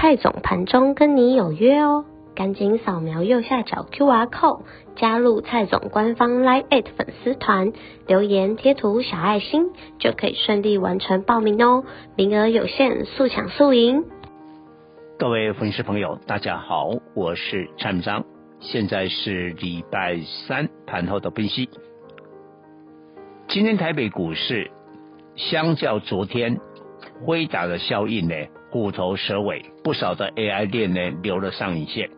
蔡总盘中跟你有约哦，赶紧扫描右下角 QR code 加入蔡总官方 Line@ 粉丝团，留言贴图小爱心就可以顺利完成报名哦，名额有限，速抢速赢。各位粉丝朋友，大家好，我是蔡明章，现在是礼拜三盘后的分析。今天台北股市相较昨天辉达的效应呢，虎头蛇尾，不少的 AI 链呢留了上影线，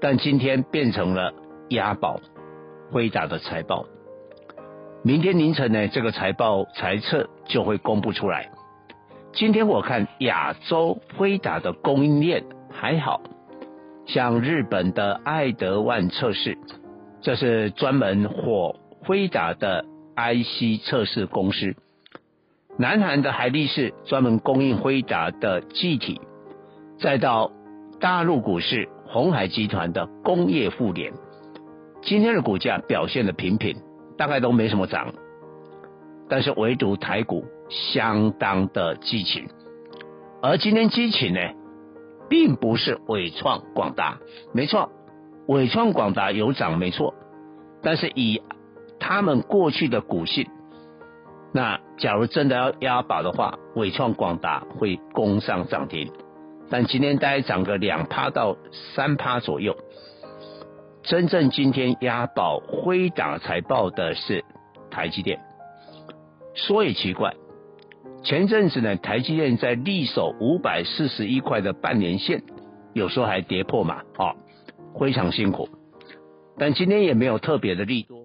但今天变成了押宝，辉达的财报。明天凌晨呢，这个财报财测就会公布出来。今天我看亚洲辉达的供应链还好，像日本的爱德万测试，这是专门火辉达的 IC 测试公司。南韩的海力士专门供应辉达的记忆体，再到大陆股市鸿海集团的工业互联，今天的股价表现的平平，大概都没什么涨，但是唯独台股相当的激情，而今天激情呢，并不是伟创广达，没错，伟创广达有涨没错，但是以他们过去的股性。那假如真的要押宝的话，伟创广达会攻上涨停，但今天大概涨个两趴到三趴左右。真正今天押宝辉达财报的是台积电，说也奇怪，前阵子呢，台积电在力守五百四十一块的半年线，有时候还跌破嘛，哦，非常辛苦，但今天也没有特别的利多。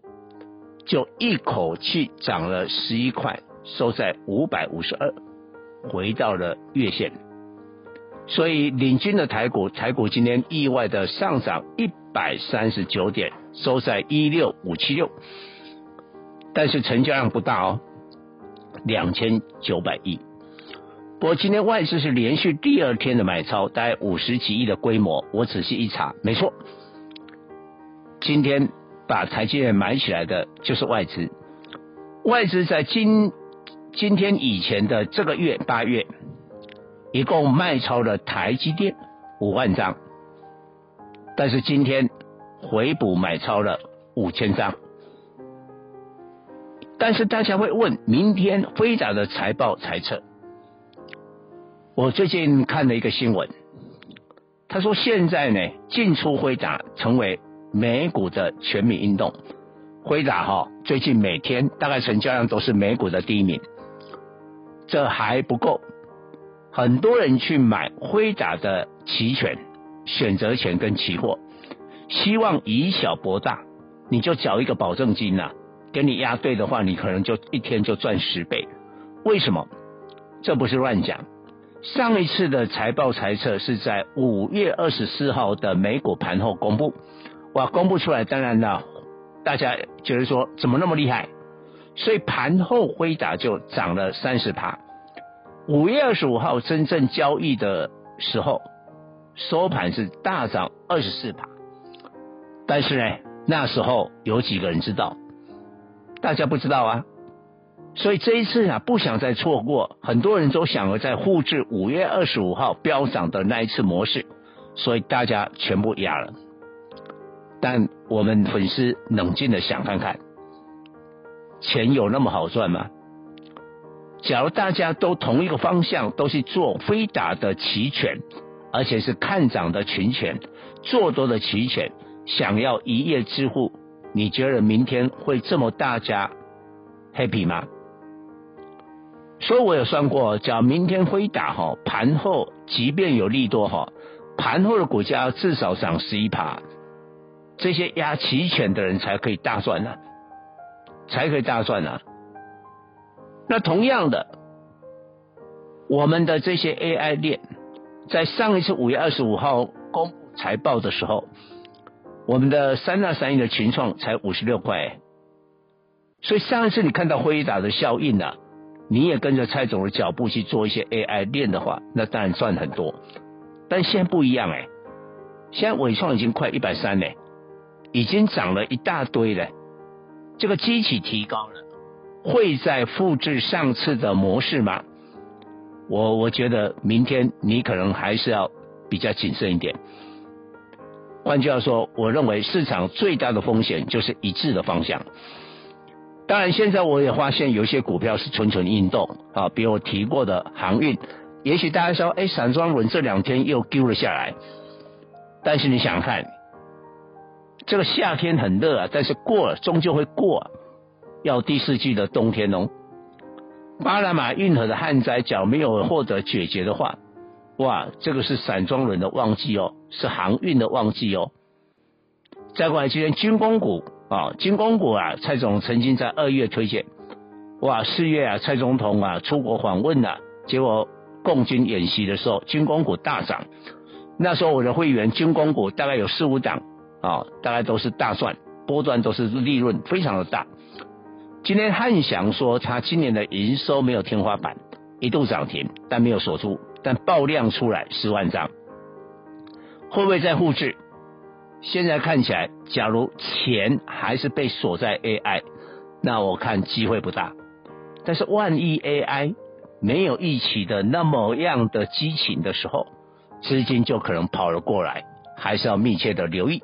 就一口气涨了十一块，收在五百五十二，回到了月线。所以领军的台股，台股今天意外的上涨一百三十九点，收在一六五七六。但是成交量不大哦，两千九百亿。不过今天外资是连续第二天的买超，大概五十几亿的规模。我仔细一查，没错，今天。把台积电买起来的就是外资，外资在今今天以前的这个月八月，一共卖超了台积电五万张，但是今天回补买超了五千张，但是大家会问，明天辉达的财报猜测，我最近看了一个新闻，他说现在呢进出辉达成为。美股的全民运动，辉达哈最近每天大概成交量都是美股的第一名，这还不够，很多人去买辉达的期权、选择权跟期货，希望以小博大，你就缴一个保证金呐、给你押对的话，你可能就一天就赚十倍。为什么？这不是乱讲，上一次的财报财测是在五月二十四号的美股盘后公布。我，公布出来，当然了，大家觉得说怎么那么厉害？所以盘后辉达就涨了三十趴。五月二十五号真正交易的时候，收盘是大涨二十四趴。但是呢，那时候有几个人知道？大家不知道啊。所以这一次啊，不想再错过，很多人都想要再复制五月二十五号飙涨的那一次模式，所以大家全部压了。但我们粉丝冷静的想看看，钱有那么好赚吗？假如大家都同一个方向，都是做非打的期权，而且是看涨的群权，做多的期权，想要一夜致富，你觉得明天会这么大家 happy 吗？所以我有算过，假如明天辉达哈盘后即便有利多哈，盘后的股价至少涨十一趴。这些押期权的人才可以大赚呢、才可以大赚呢、那同样的，我们的这些 AI 链，在上一次五月二十五号公布财报的时候，我们的三大三亿的群创才五十六块，所以上一次你看到辉达的效应啊，你也跟着蔡总的脚步去做一些 AI 链的话，那当然赚很多。但现在不一样哎，现在纬创已经快一百三嘞，已经涨了一大堆了，这个机器提高了，会再复制上次的模式吗？我我觉得明天你可能还是要比较谨慎一点。换句话说，我认为市场最大的风险就是一致的方向。当然，现在我也发现有些股票是蠢蠢欲动啊，比如我提过的航运。也许大家说，哎，散装轮这两天又丢了下来。但是你想看，这个夏天很热啊，但是过了终究会过啊，要第四季的冬天哦。巴拿马运河的旱灾角没有获得解决的话，哇，这个是散装轮的旺季哦，是航运的旺季哦。再过来，今天军工股啊，军工股啊，蔡总曾经在二月推荐，哇，四月啊，蔡总统啊出国访问了啊，结果。共军演习的时候，军工股大涨。那时候我的会员军工股大概有四五档啊，大概都是大赚，波段都是利润非常的大。今天汉翔说他今年的营收没有天花板，一度涨停，但没有锁住，但爆量出来十万张，会不会再复制？现在看起来，假如钱还是被锁在 AI，那我看机会不大。但是万一 AI 没有预期的那么样的激情的时候，资金就可能跑了过来，还是要密切的留意。